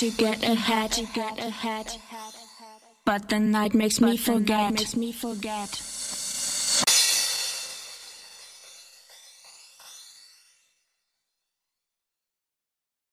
to get ahead, but the night makes me forget.